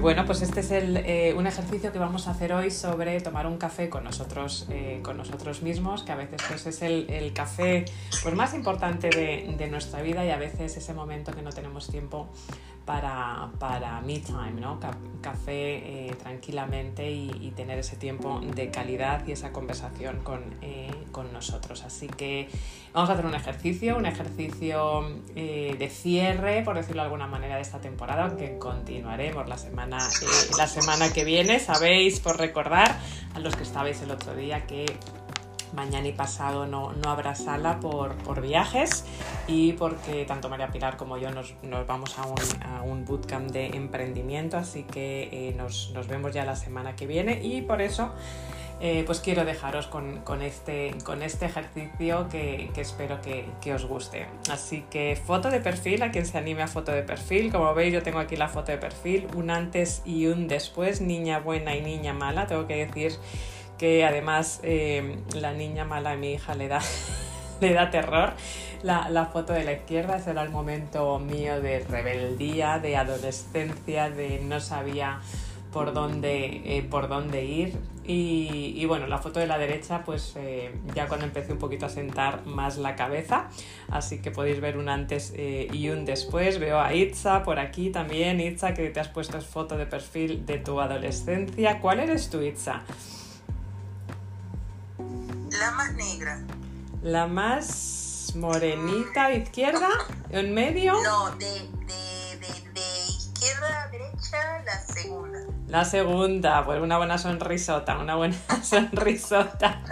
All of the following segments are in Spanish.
bueno, pues este es el, un ejercicio que vamos a hacer hoy sobre tomar un café con nosotros, con nosotros mismos, que a veces pues, es el, café pues, más importante de, de nuestra vida y a veces ese momento que no tenemos tiempo para, para me time, ¿no? café eh, tranquilamente y, tener ese tiempo de calidad y esa conversación con, eh, con, nosotros. Así que vamos a hacer un ejercicio, un ejercicio eh, de cierre, por decirlo de alguna manera, de esta temporada, aunque continuaremos la semana, la semana que viene. Sabéis, por recordar a los que estabais el otro día, que mañana y pasado no, habrá sala por, viajes y porque tanto María Pilar como yo nos, vamos a un, bootcamp de emprendimiento, así que eh, nos, vemos ya la semana que viene y por eso eh, pues quiero dejaros con, este, con este ejercicio que, espero que, que, os guste. Así que foto de perfil, a quien se anime a foto de perfil, como veis yo tengo aquí la foto de perfil, un antes y un después, niña buena y niña mala, tengo que decir que además eh, la niña mala a mi hija le da, le da terror. La, foto de la izquierda será el momento mío de rebeldía, de adolescencia, de no sabía por dónde, eh, por dónde ir. Y, bueno, la foto de la derecha, pues eh, ya cuando empecé un poquito a sentar más la cabeza, así que podéis ver un antes y un después. Veo a Itza por aquí también. Itza, que te has puesto foto de perfil de tu adolescencia. ¿Cuál eres tú, Itza? La más negra. La más morenita izquierda, en medio. No, de, izquierda a derecha, la segunda. La segunda, pues una buena sonrisota, una buena sonrisota.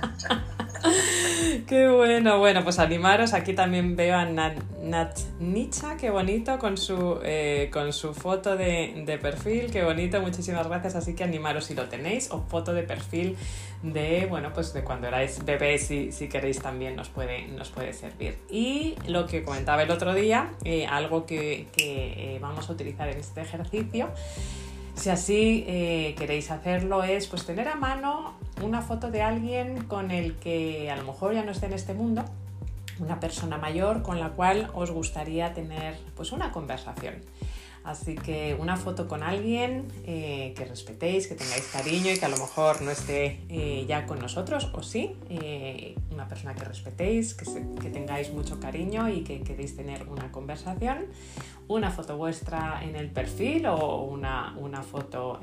Qué bueno, bueno, pues animaros. Aquí también veo a Nat, Nicha, qué bonito, con su, eh, con su foto de, perfil, qué bonito, muchísimas gracias. Así que animaros si lo tenéis, o foto de perfil de, bueno, pues de cuando erais bebés, si, si queréis también nos puede, nos puede servir. Y lo que comentaba el otro día, eh, algo que, eh, vamos a utilizar en este ejercicio, si así queréis hacerlo, es pues tener a mano una foto de alguien con el que a lo mejor ya no esté en este mundo, una persona mayor con la cual os gustaría tener pues una conversación. Así que una foto con alguien eh, que respetéis, que tengáis cariño y que a lo mejor no esté eh, ya con nosotros, o sí, eh, una persona que respetéis, que, que, tengáis mucho cariño y que queréis tener una conversación. Una foto vuestra en el perfil o una, una foto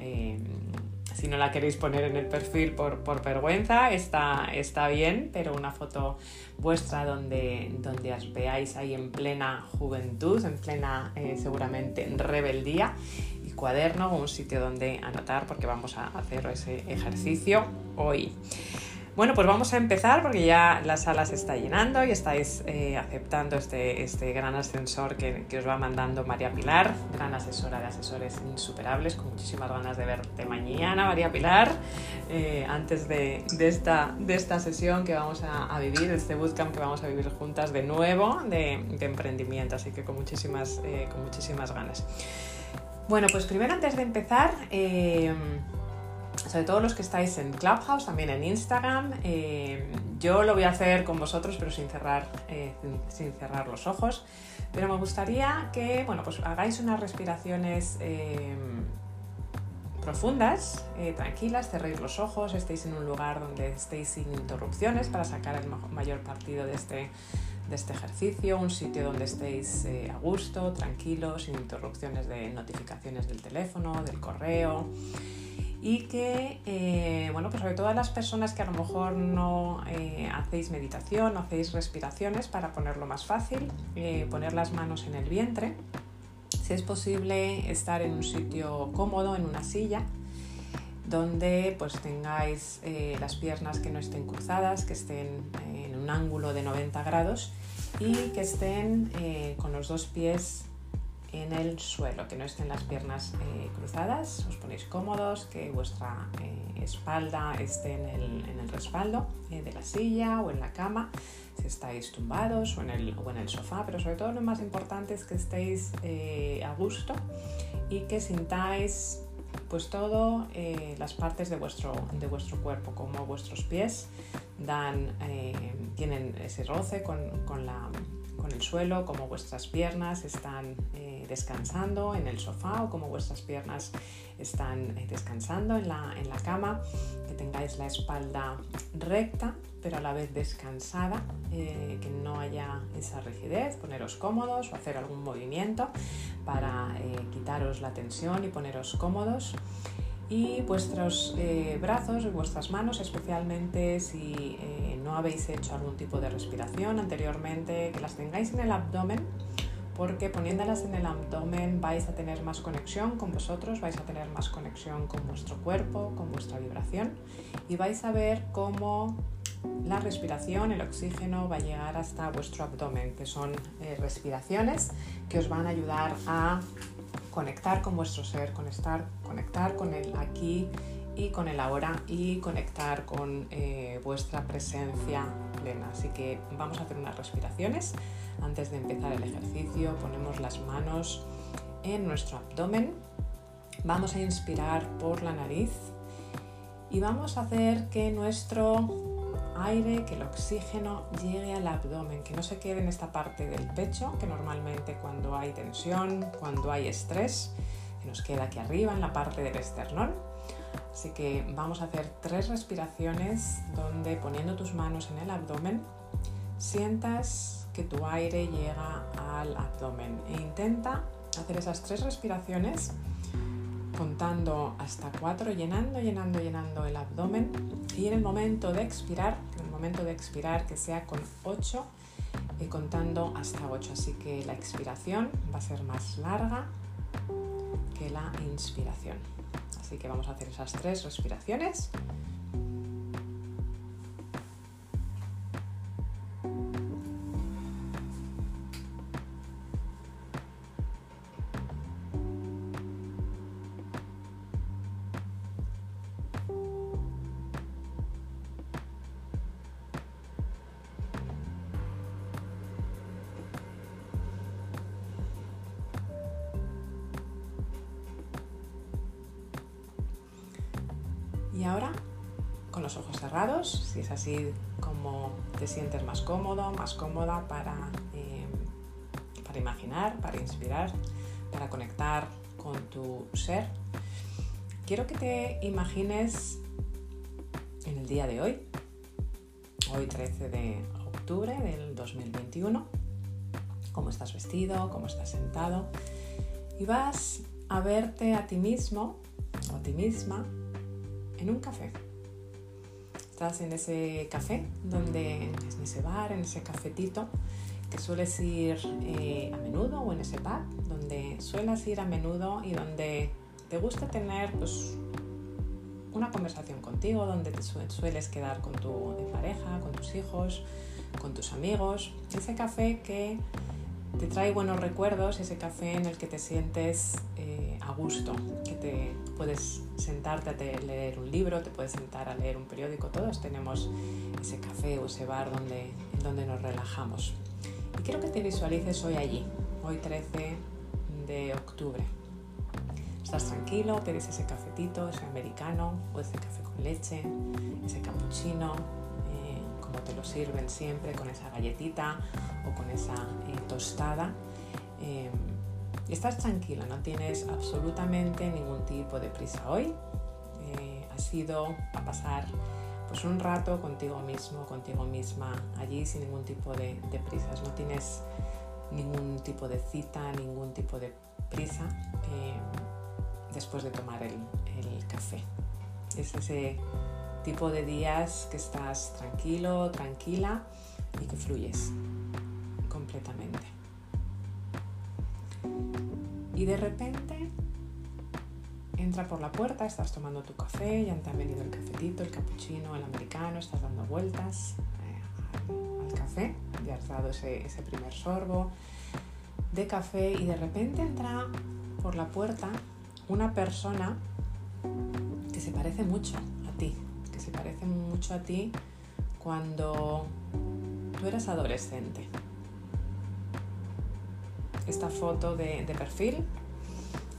si no la queréis poner en el perfil por, vergüenza, está, está bien, pero una foto vuestra donde, donde os veáis ahí en plena juventud, en plena eh, seguramente rebeldía y cuaderno un sitio donde anotar porque vamos a hacer ese ejercicio hoy. Bueno, pues vamos a empezar porque ya la sala se está llenando y estáis eh, aceptando este, este gran ascensor que, os va mandando María Pilar, gran asesora de asesores insuperables, con muchísimas ganas de verte mañana, María Pilar, eh, antes de, esta, de esta sesión que vamos a, vivir, este bootcamp que vamos a vivir juntas de nuevo de, emprendimiento, así que con muchísimas, eh, con muchísimas ganas. Bueno, pues primero antes de empezar sobre todo los que estáis en Clubhouse, también en Instagram. Eh, yo lo voy a hacer con vosotros, pero sin cerrar, eh, sin cerrar los ojos. Pero me gustaría que bueno, pues hagáis unas respiraciones eh, profundas, tranquilas, cerréis los ojos, estéis en un lugar donde estéis sin interrupciones para sacar el mayor partido de este, de este ejercicio, un sitio donde estéis a gusto, tranquilos, sin interrupciones de notificaciones del teléfono, del correo y que, eh, bueno, pues sobre todo a las personas que a lo mejor no eh, hacéis meditación, no hacéis respiraciones, para ponerlo más fácil, eh, poner las manos en el vientre. Si es posible, estar en un sitio cómodo, en una silla, donde pues tengáis las piernas que no estén cruzadas, que estén en un ángulo de 90 grados y que estén con los dos pies en el suelo, que no estén las piernas eh, cruzadas, os ponéis cómodos, que vuestra eh, espalda esté en el, respaldo eh, de la silla o en la cama, si estáis tumbados o en, el, o en el sofá, pero sobre todo lo más importante es que estéis a gusto y que sintáis pues todo las partes de vuestro, de vuestro cuerpo, como vuestros pies dan, tienen ese roce con, la con el suelo, cómo vuestras piernas están eh, descansando en el sofá o cómo vuestras piernas están eh, descansando en la, en la cama, que tengáis la espalda recta pero a la vez descansada, eh, que no haya esa rigidez, poneros cómodos o hacer algún movimiento para quitaros la tensión y poneros cómodos y vuestros eh, brazos vuestras manos, especialmente si eh, no habéis hecho algún tipo de respiración anteriormente, que las tengáis en el abdomen, porque poniéndolas en el abdomen vais a tener más conexión con vosotros, vais a tener más conexión con vuestro cuerpo, con vuestra vibración y vais a ver cómo la respiración, el oxígeno va a llegar hasta vuestro abdomen, que son eh, respiraciones que os van a ayudar a conectar con vuestro ser, conectar, conectar con el aquí y con el ahora y conectar con eh, vuestra presencia plena. Así que vamos a hacer unas respiraciones. Antes de empezar el ejercicio ponemos las manos en nuestro abdomen. Vamos a inspirar por la nariz y vamos a hacer que nuestro aire, que el oxígeno llegue al abdomen, que no se quede en esta parte del pecho, que normalmente cuando hay tensión, cuando hay estrés, nos queda aquí arriba en la parte del esternón. Así que vamos a hacer tres respiraciones donde poniendo tus manos en el abdomen sientas que tu aire llega al abdomen e intenta hacer esas tres respiraciones contando hasta cuatro, llenando, llenando, llenando el abdomen y en el momento de expirar, en el momento de expirar que sea con 8 y contando hasta 8. Así que la expiración va a ser más larga que la inspiración. Así que vamos a hacer esas tres respiraciones. Así como te sientes más cómodo, más cómoda para, eh, para imaginar, para inspirar, para conectar con tu ser, quiero que te imagines en el día de hoy, hoy 13 de octubre del 2021, cómo estás vestido, cómo estás sentado, y vas a verte a ti mismo o a ti misma en un café. Estás en ese café, donde, en ese bar, en ese cafetito que sueles ir eh, a menudo o en ese pub donde suelas ir a menudo y donde te gusta tener pues, una conversación contigo, donde te sueles quedar con tu pareja, con tus hijos, con tus amigos. Ese café que te trae buenos recuerdos, ese café en el que te sientes eh, a gusto, que te puedes sentarte a leer un libro, te puedes sentar a leer un periódico, todos tenemos ese café o ese bar donde, donde nos relajamos. Y quiero que te visualices hoy allí, hoy 13 de octubre. Estás tranquilo, pides ese cafetito, ese americano o ese café con leche, ese cappuccino, te lo sirven siempre con esa galletita o con esa eh, tostada. Eh, estás tranquila, no tienes absolutamente ningún tipo de prisa hoy. Eh, has ido a pasar pues un rato contigo mismo, contigo misma, allí sin ningún tipo de, prisas. No tienes ningún tipo de cita, ningún tipo de prisa después de tomar el café. Es ese tipo de días que estás tranquilo, tranquila y que fluyes completamente. Y de repente entra por la puerta, estás tomando tu café, ya te ha venido el cafetito, el cappuccino, el americano, estás dando vueltas eh, al, café, ya has dado ese, ese primer sorbo de café y de repente entra por la puerta una persona que se parece mucho a ti, se parece mucho a ti cuando tú eras adolescente. Esta foto de, perfil,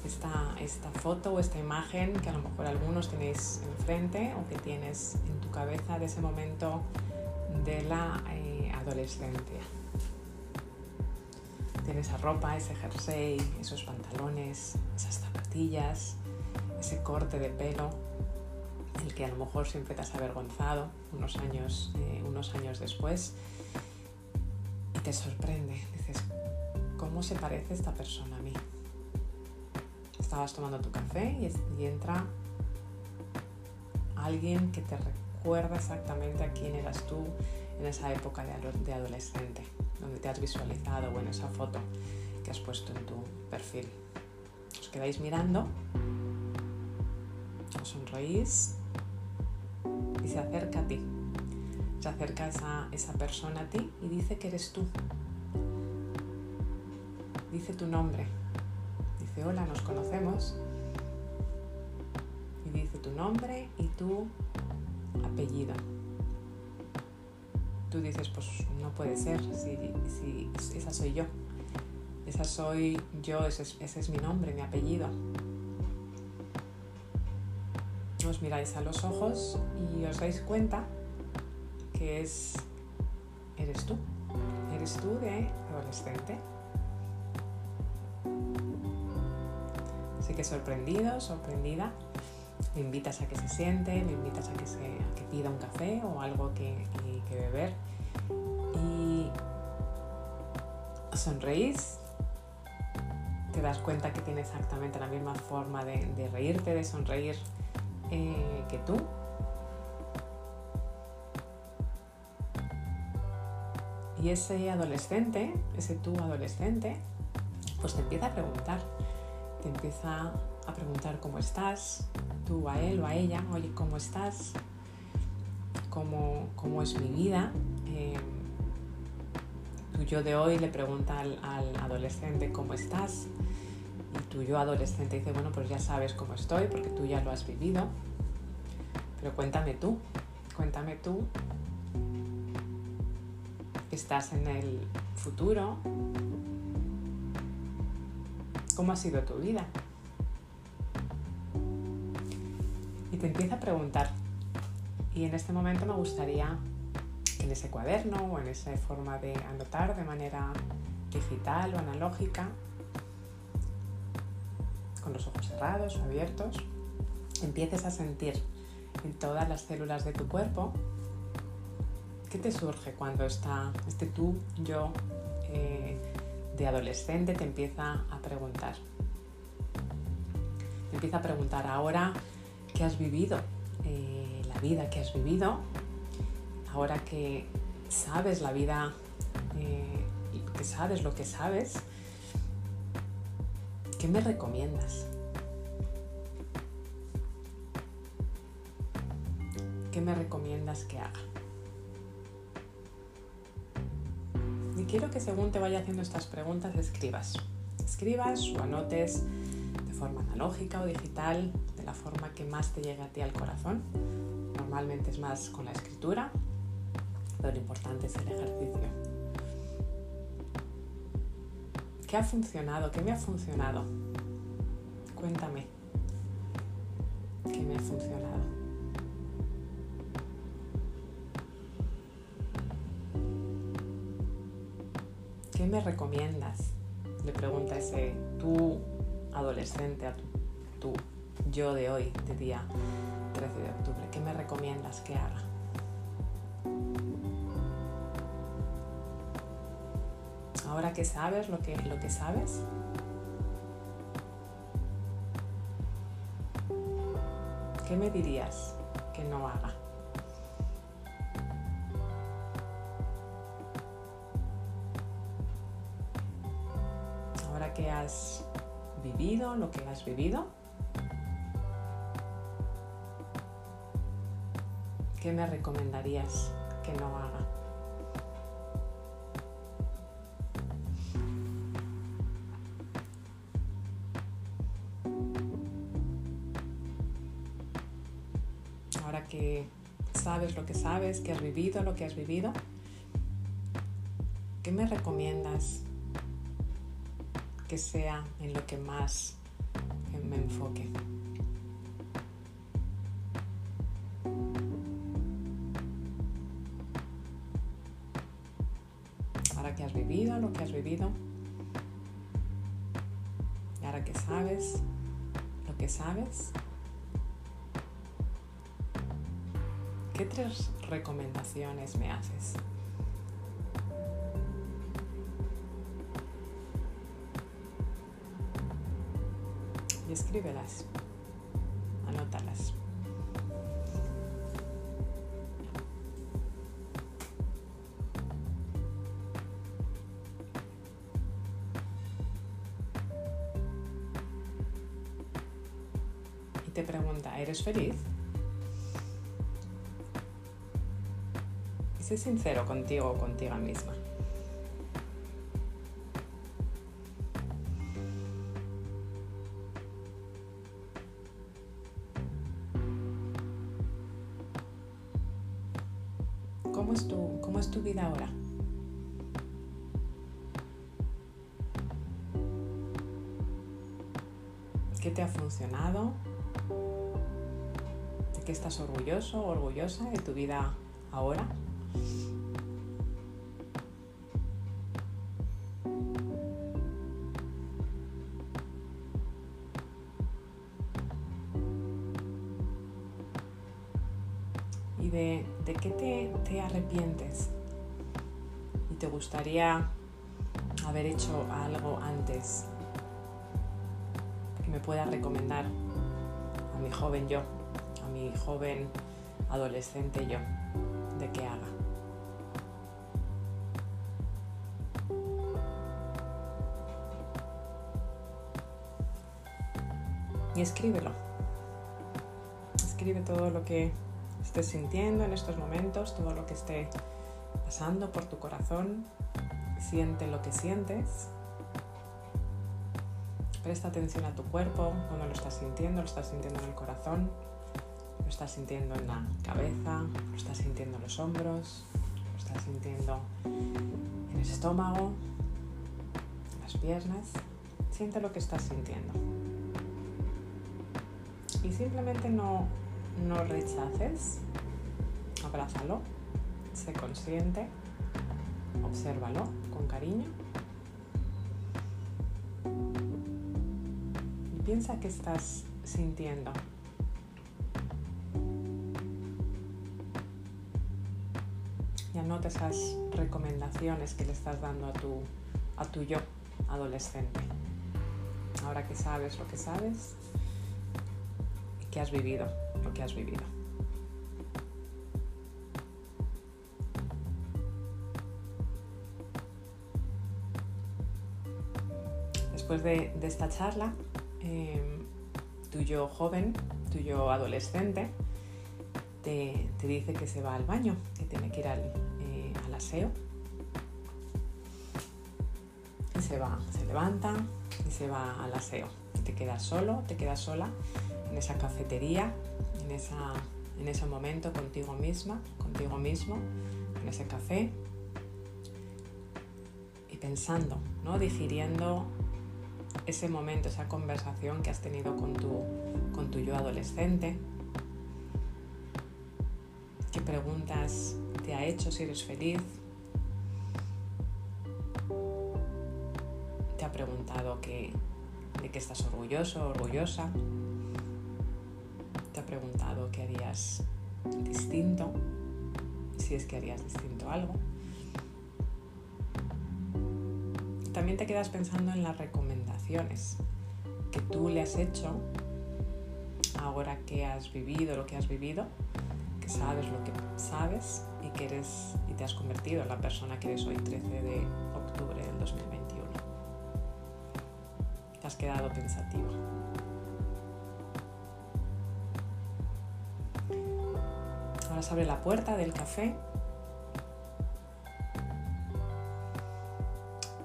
esta, esta, foto o esta imagen que a lo mejor algunos tenéis enfrente o que tienes en tu cabeza de ese momento de la eh, adolescencia. en esa ropa, ese jersey, esos pantalones, esas zapatillas, ese corte de pelo, el que a lo mejor siempre te has avergonzado unos años, eh, unos años después, y te sorprende. ¿Cómo se parece esta persona a mí? Estabas tomando tu café y, entra alguien que te recuerda exactamente a quién eras tú en esa época de, adolescente, donde te has visualizado o en esa foto que has puesto en tu perfil. Os quedáis mirando, os sonreís y se acerca a ti. Se acerca esa, esa persona a ti y dice que eres tú. Dice tu nombre. Dice, hola, nos conocemos. Y dice tu nombre y tu apellido. Tú dices, pues no puede ser, si, esa soy yo. Esa soy yo, ese es, mi nombre, mi apellido. Os miráis a los ojos y os dais cuenta que es, eres tú. Eres tú de adolescente. Así que sorprendido, sorprendida, me invitas a que se siente, me invitas a que, se, que pida un café o algo que, beber. Y sonreís, te das cuenta que tiene exactamente la misma forma de, reírte, de sonreír eh, que tú. Y ese adolescente, ese tú adolescente, pues te empieza a preguntar, empieza a preguntar cómo estás, tú a él o a ella, oye, ¿cómo estás? ¿Cómo, cómo es mi vida? Eh, tu yo de hoy le pregunta al, adolescente, ¿cómo estás? Y tu yo adolescente dice, bueno, pues ya sabes cómo estoy porque tú ya lo has vivido. Pero cuéntame tú, cuéntame tú. Estás en el futuro. ¿Cómo ha sido tu vida? y te empieza a preguntar. Y en este momento me gustaría en ese cuaderno o en esa forma de anotar de manera digital o analógica, con los ojos cerrados o abiertos, empieces a sentir en todas las células de tu cuerpo qué te surge cuando está este tú, yo, eh, de adolescente te empieza a preguntar. Te empieza a preguntar ahora que has vivido, eh, la vida que has vivido, ahora que sabes la vida, eh, que sabes lo que sabes, ¿qué me recomiendas? ¿Qué me recomiendas que haga? Quiero que según te vaya haciendo estas preguntas escribas. Escribas o anotes de forma analógica o digital la forma que más te llega a ti al corazón. Normalmente es más con la escritura, pero lo importante es el ejercicio. ¿Qué ha funcionado? ¿Qué me ha funcionado? Cuéntame. ¿Qué me ha funcionado? ¿Qué me recomiendas? Le pregunta ese tú adolescente a tu, tú yo de hoy, de día 13 de octubre? ¿Qué me recomiendas que haga? Ahora que sabes lo que, lo que sabes, ¿qué me dirías que no haga? Lo que has vivido, ¿qué me recomendarías que no haga? Ahora que sabes lo que sabes, que has vivido lo que has vivido, ¿qué me recomiendas que sea en lo que más me enfoque? que has vivido, lo que has vivido, ahora que sabes lo que sabes, ¿qué tres recomendaciones me haces? Escríbelas, anótalas. te pregunta, ¿eres feliz? Y sé sincero contigo o contigo misma. Orgulloso o orgullosa de tu vida ahora. ¿Y de, de qué te, te arrepientes? ¿Y te gustaría haber hecho algo antes que me pueda recomendar a mi joven yo? Joven adolescente yo de qué haga. Y escríbelo. Escribe todo lo que estés sintiendo en estos momentos, todo lo que esté pasando por tu corazón. Siente lo que sientes. Presta atención a tu cuerpo, cuando lo estás sintiendo, lo estás sintiendo en el corazón. Lo estás sintiendo en la cabeza, lo estás sintiendo en los hombros, lo estás sintiendo en el estómago, en las piernas. Siente lo que estás sintiendo. Y simplemente no, no rechaces, abrázalo, sé consciente, obsérvalo con cariño. Y piensa que estás sintiendo esas recomendaciones que le estás dando a tu, a tu yo adolescente. Ahora que sabes lo que sabes, que has vivido lo que has vivido. Después de, esta charla, em, tu yo joven, tu yo adolescente, te, te, dice que se va al baño, que tiene que ir al, Y se va, se levanta y se va al aseo. te quedas solo, te quedas sola en esa cafetería, en, esa, en ese momento contigo misma, contigo mismo, en ese café. Y pensando, ¿no? digiriendo ese momento, esa conversación que has tenido con tu, con tu yo adolescente. ¿Qué preguntas te ha hecho si eres feliz. Te ha preguntado que, de qué estás orgulloso orgullosa. Te ha preguntado qué harías distinto, si es que harías distinto algo. También te quedas pensando en las recomendaciones que tú le has hecho ahora que has vivido lo que has vivido, que sabes lo que sabes y que y te has convertido en la persona que eres hoy 13 de octubre del 2021. Te has quedado pensativa. Ahora se abre la puerta del café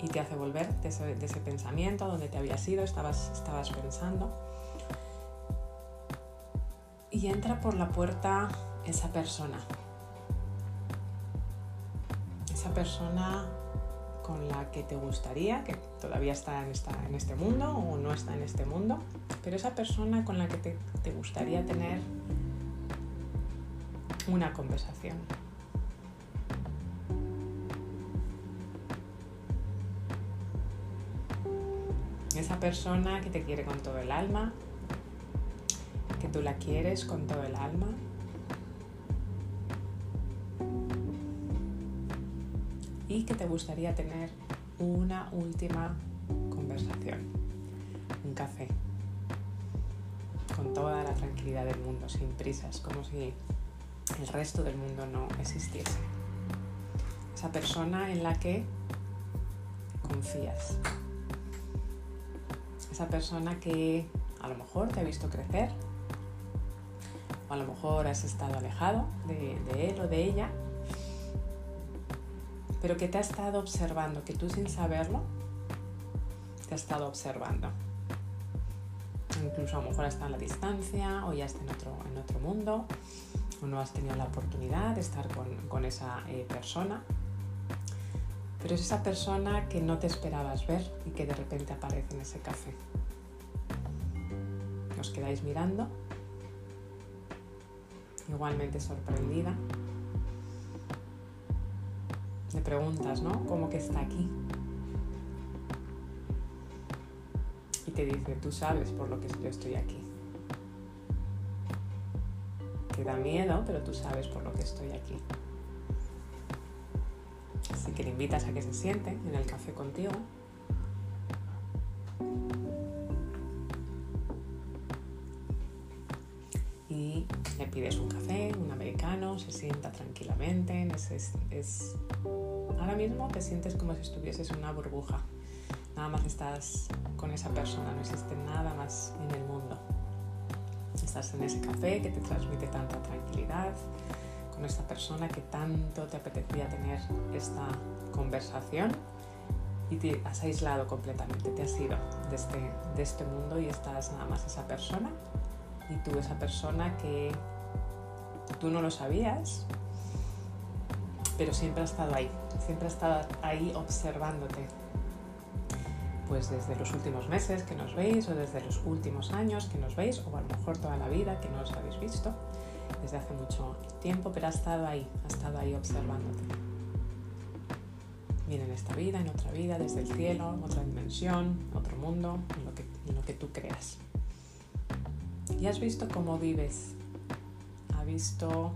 y te hace volver de ese, de ese pensamiento donde te habías ido, estabas, estabas pensando. Y entra por la puerta esa persona, persona con la que te gustaría, que todavía está en, esta, en este mundo o no está en este mundo, pero esa persona con la que te, te gustaría tener una conversación. Esa persona que te quiere con todo el alma, que tú la quieres con todo el alma. Y que te gustaría tener una última conversación, un café, con toda la tranquilidad del mundo, sin prisas, como si el resto del mundo no existiese. Esa persona en la que confías. Esa persona que a lo mejor te ha visto crecer, o a lo mejor has estado alejado de, él o de ella, pero que te ha estado observando, que tú sin saberlo te ha estado observando. Incluso a lo mejor está a la distancia o ya está en otro, en otro mundo o no has tenido la oportunidad de estar con, con esa eh, persona. Pero es esa persona que no te esperabas ver y que de repente aparece en ese café. Os quedáis mirando, igualmente sorprendida. Le preguntas, ¿no? ¿Cómo que está aquí? Y te dice, tú sabes por lo que yo estoy aquí. Te da miedo, pero tú sabes por lo que estoy aquí. Así que le invitas a que se siente en el café contigo. Y le pides un café, un americano, se sienta tranquilamente. Es. Ahora mismo te sientes como si estuvieses en una burbuja. Nada más estás con esa persona, no existe nada más en el mundo. Estás en ese café que te transmite tanta tranquilidad, con esta persona que tanto te apetecía tener esta conversación y te has aislado completamente, te has ido de este, de este mundo y estás nada más esa persona y tú esa persona que tú no lo sabías, pero siempre ha estado ahí, siempre ha estado ahí observándote. Pues desde los últimos meses que nos veis o desde los últimos años que nos veis o a lo mejor toda la vida que no os habéis visto desde hace mucho tiempo, pero ha estado ahí, ha estado ahí observándote. Bien en esta vida, en otra vida, desde el cielo, otra dimensión, otro mundo, en lo que, en lo que tú creas. Y has visto cómo vives, ha visto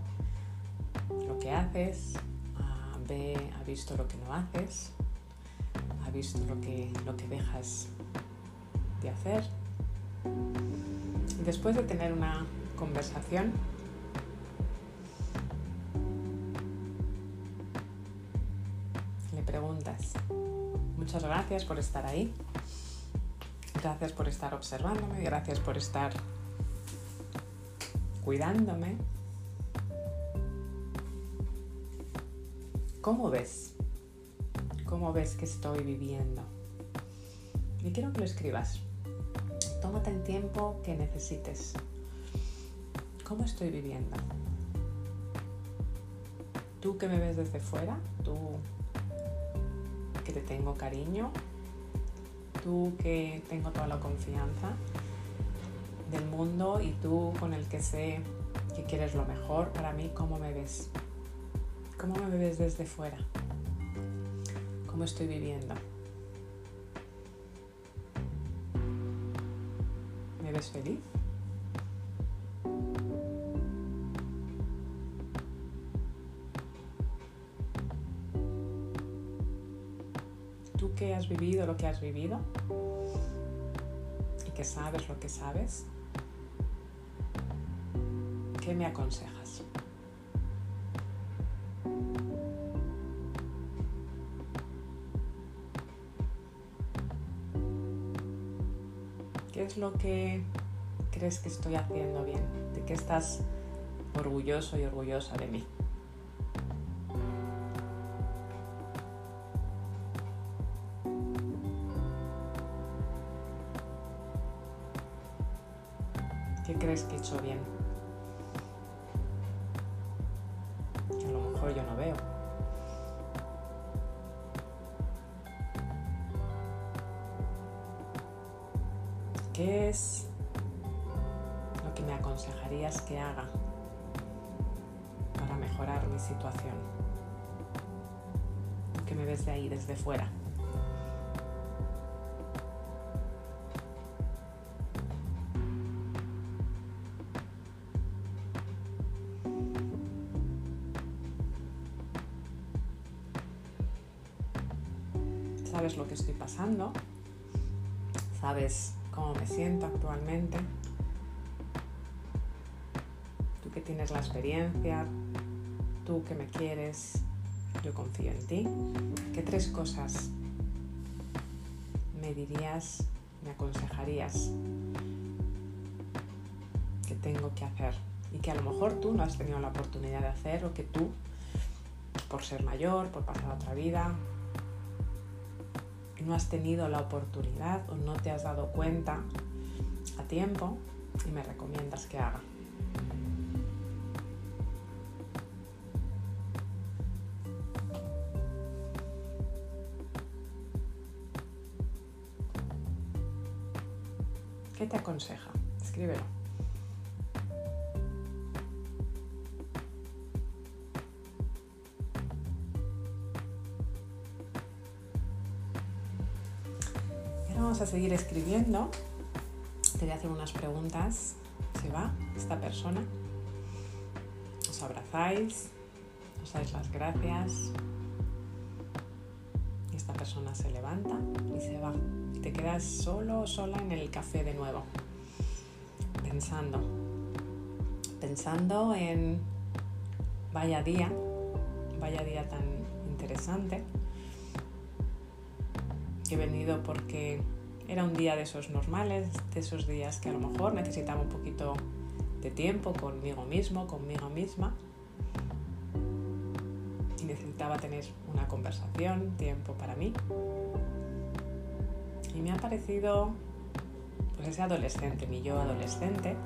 lo que haces, ha, ve, ha visto lo que no haces, ha visto lo que, lo que dejas de hacer. Después de tener una conversación, le preguntas, muchas gracias por estar ahí, gracias por estar observándome, gracias por estar cuidándome. ¿Cómo ves? ¿Cómo ves que estoy viviendo? Y quiero que lo escribas. Tómate el tiempo que necesites. ¿Cómo estoy viviendo? Tú que me ves desde fuera, tú que te tengo cariño, tú que tengo toda la confianza del mundo y tú con el que sé que quieres lo mejor para mí, ¿cómo me ves? ¿Cómo me ves desde fuera? ¿Cómo estoy viviendo? ¿Me ves feliz? Tú que has vivido lo que has vivido y que sabes lo que sabes, ¿qué me aconsejas? Lo que crees que estoy haciendo bien? ¿De qué estás orgulloso y orgullosa de mí? ¿Qué crees que he hecho bien? ¿qué es lo que me aconsejarías que haga para mejorar mi situación? Que me ves de ahí, desde fuera. sabes lo que estoy pasando, sabes siento actualmente, tú que tienes la experiencia, tú que me quieres, yo confío en ti. ¿Qué tres cosas me dirías, me aconsejarías que tengo que hacer? Y que a lo mejor tú no has tenido la oportunidad de hacer o que tú, por ser mayor, por pasar otra vida, no has tenido la oportunidad o no te has dado cuenta a tiempo y me recomiendas que haga. Seguir escribiendo. Te voy a hacer unas preguntas. Se va esta persona. Os abrazáis, os dais las gracias. Y esta persona se levanta y se va. Y te quedas solo o sola en el café de nuevo. Pensando. Pensando en vaya día, vaya día tan interesante. He venido porque era un día de esos normales, de esos días que a lo mejor necesitaba un poquito de tiempo conmigo mismo, conmigo misma. Y necesitaba tener una conversación, tiempo para mí. Y me ha parecido pues ese adolescente, mi yo adolescente,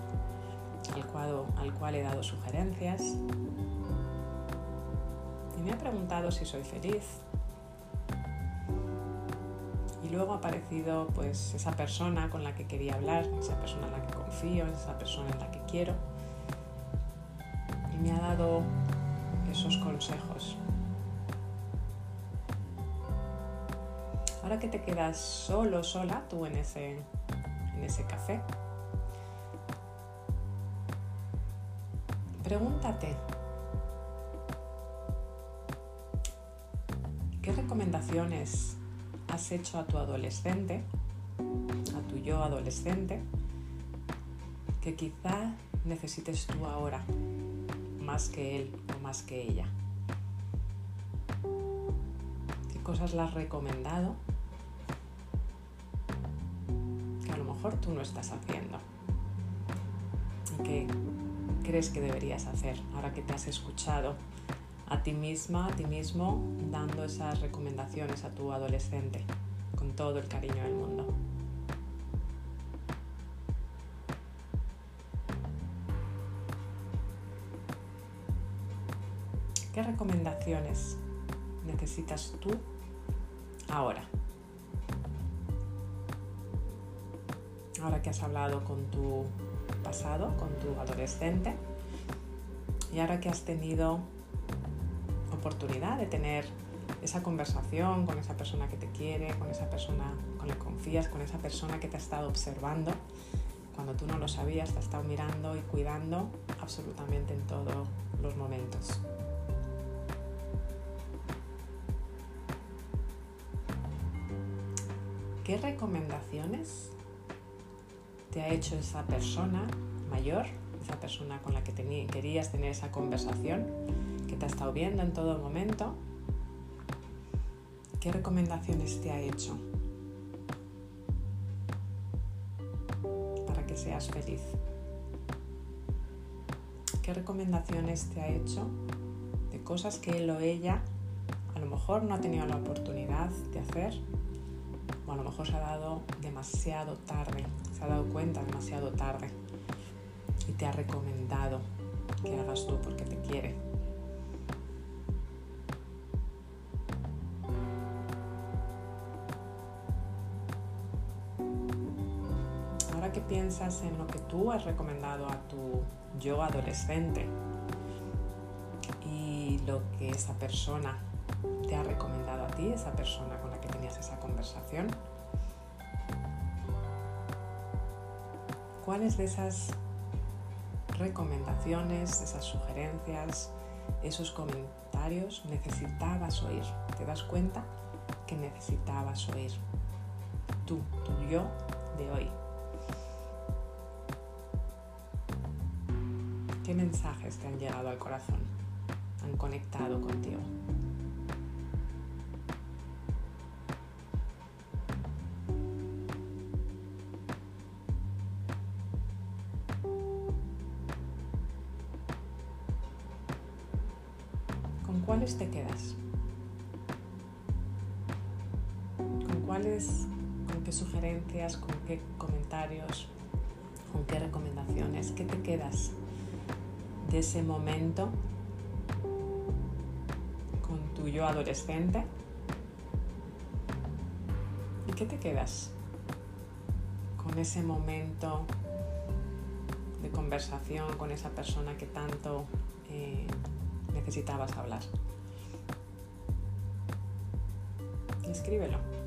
al cual, al cual he dado sugerencias. Y me ha preguntado si soy feliz, luego ha aparecido pues esa persona con la que quería hablar, esa persona en la que confío, esa persona en la que quiero. Y me ha dado esos consejos. Ahora que te quedas solo, sola, tú en ese, en ese café, pregúntate, ¿qué recomendaciones has hecho a tu adolescente, a tu yo adolescente, que quizá necesites tú ahora más que él o más que ella? ¿Qué cosas le has recomendado que a lo mejor tú no estás haciendo? ¿Y qué crees que deberías hacer ahora que te has escuchado a ti misma, a ti mismo, dando esas recomendaciones a tu adolescente con todo el cariño del mundo. ¿Qué recomendaciones necesitas tú ahora? Ahora que has hablado con tu pasado, con tu adolescente, y ahora que has tenido oportunidad de tener esa conversación con esa persona que te quiere, con esa persona con la que confías, con esa persona que te ha estado observando cuando tú no lo sabías, te ha estado mirando y cuidando absolutamente en todos los momentos. ¿Qué recomendaciones te ha hecho esa persona mayor, esa persona con la que querías tener esa conversación? Que te ha estado viendo en todo momento, ¿qué recomendaciones te ha hecho para que seas feliz? ¿Qué recomendaciones te ha hecho de cosas que él o ella a lo mejor no ha tenido la oportunidad de hacer o a lo mejor se ha dado demasiado tarde, se ha dado cuenta demasiado tarde y te ha recomendado que hagas tú porque te quiere? En lo que tú has recomendado a tu yo adolescente y lo que esa persona te ha recomendado a ti, esa persona con la que tenías esa conversación. ¿Cuáles de esas recomendaciones, esas sugerencias, esos comentarios necesitabas oír? ¿Te das cuenta que necesitabas oír. Tú, tu yo de hoy. ¿Qué mensajes te han llegado al corazón? Han conectado contigo. ¿Con cuáles te quedas? ¿Con cuáles, con qué sugerencias, con qué comentarios, con qué recomendaciones? ¿Qué te quedas de ese momento con tu yo adolescente? ¿Y qué te quedas con ese momento de conversación con esa persona que tanto eh, necesitabas hablar? Escríbelo.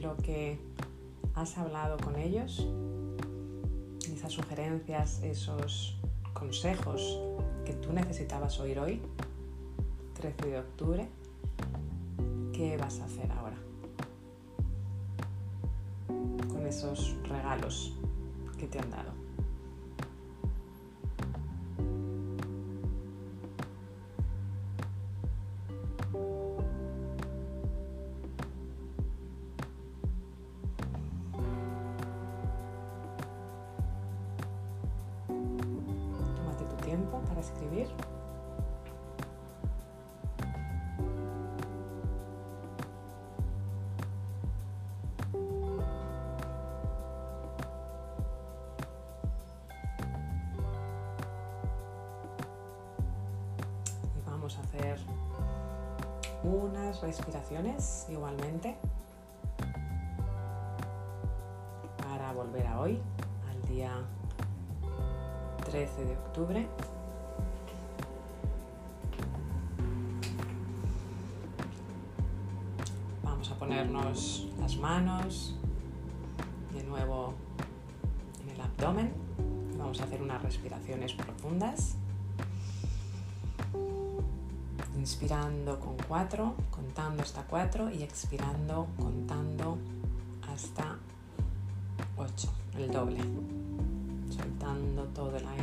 Lo que has hablado con ellos? Esas sugerencias, esos consejos que tú necesitabas oír hoy, 13 de octubre. ¿Qué vas a hacer ahora? Con esos regalos que te han dado. Respiraciones profundas. Inspirando con 4, contando hasta 4 y expirando contando hasta 8, el doble soltando todo el aire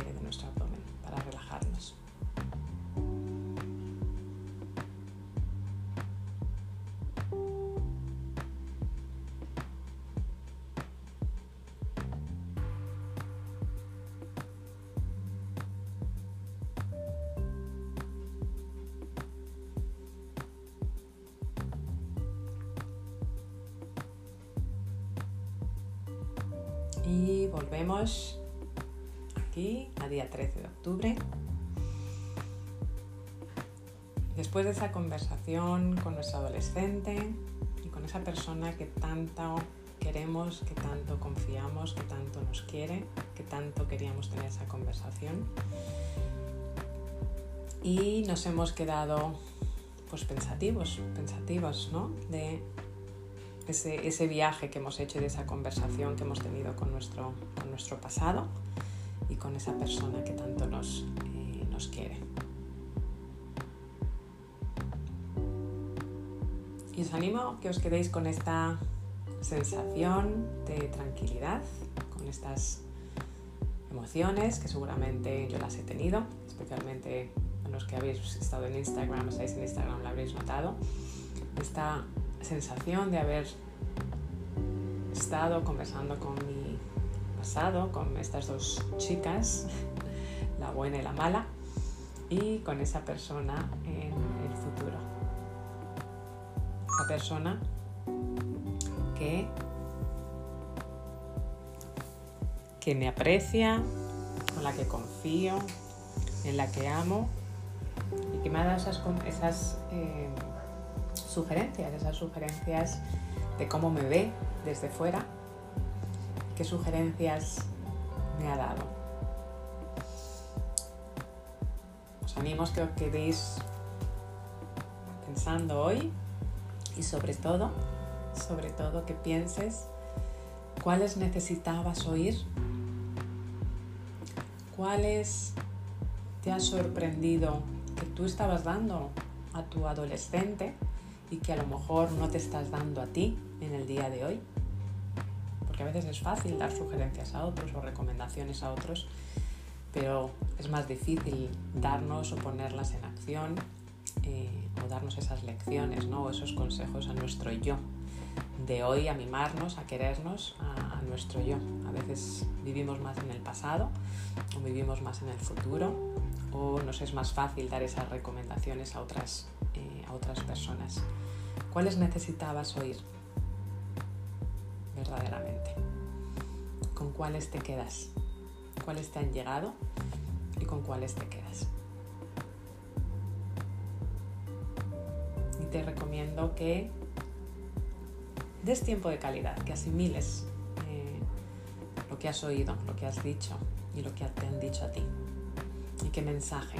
Y volvemos aquí a día 13 de octubre. Después de esa conversación con nuestro adolescente y con esa persona que tanto queremos, que tanto confiamos, que tanto nos quiere, que tanto queríamos tener esa conversación. Y nos hemos quedado pues pensativos, pensativos, ¿no? De ese, viaje que hemos hecho y de esa conversación que hemos tenido con nuestro, con nuestro pasado y con esa persona que tanto nos, eh, nos quiere. Y os animo a que os quedéis con esta sensación de tranquilidad, con estas emociones que seguramente yo las he tenido, especialmente a los que habéis estado en Instagram, estáis en Instagram, lo habréis notado. Esta sensación de haber estado conversando con mi pasado, con estas dos chicas, la buena y la mala, y con esa persona en el futuro. Esa persona que, que me aprecia, con la que confío, en la que amo y que me ha dado esas, esas eh, sugerencias, esas sugerencias de cómo me ve desde fuera, qué sugerencias me ha dado. Os animo a que os quedéis pensando hoy y sobre todo, sobre todo que pienses cuáles necesitabas oír, cuáles te ha sorprendido que tú estabas dando a tu adolescente y que a lo mejor no te estás dando a ti en el día de hoy. Porque a veces es fácil dar sugerencias a otros o recomendaciones a otros, pero es más difícil darnos o ponerlas en acción eh, o darnos esas lecciones ¿no? o esos consejos a nuestro yo de hoy, a mimarnos, a querernos a, a nuestro yo. A veces vivimos más en el pasado o vivimos más en el futuro o nos es más fácil dar esas recomendaciones a otras, eh, a otras personas. ¿Cuáles necesitabas oír verdaderamente? ¿Con cuáles te quedas? ¿Cuáles te han llegado y con cuáles te quedas? Y te recomiendo que des tiempo de calidad, que asimiles eh, lo que has oído, lo que has dicho y lo que te han dicho a ti. Y qué mensaje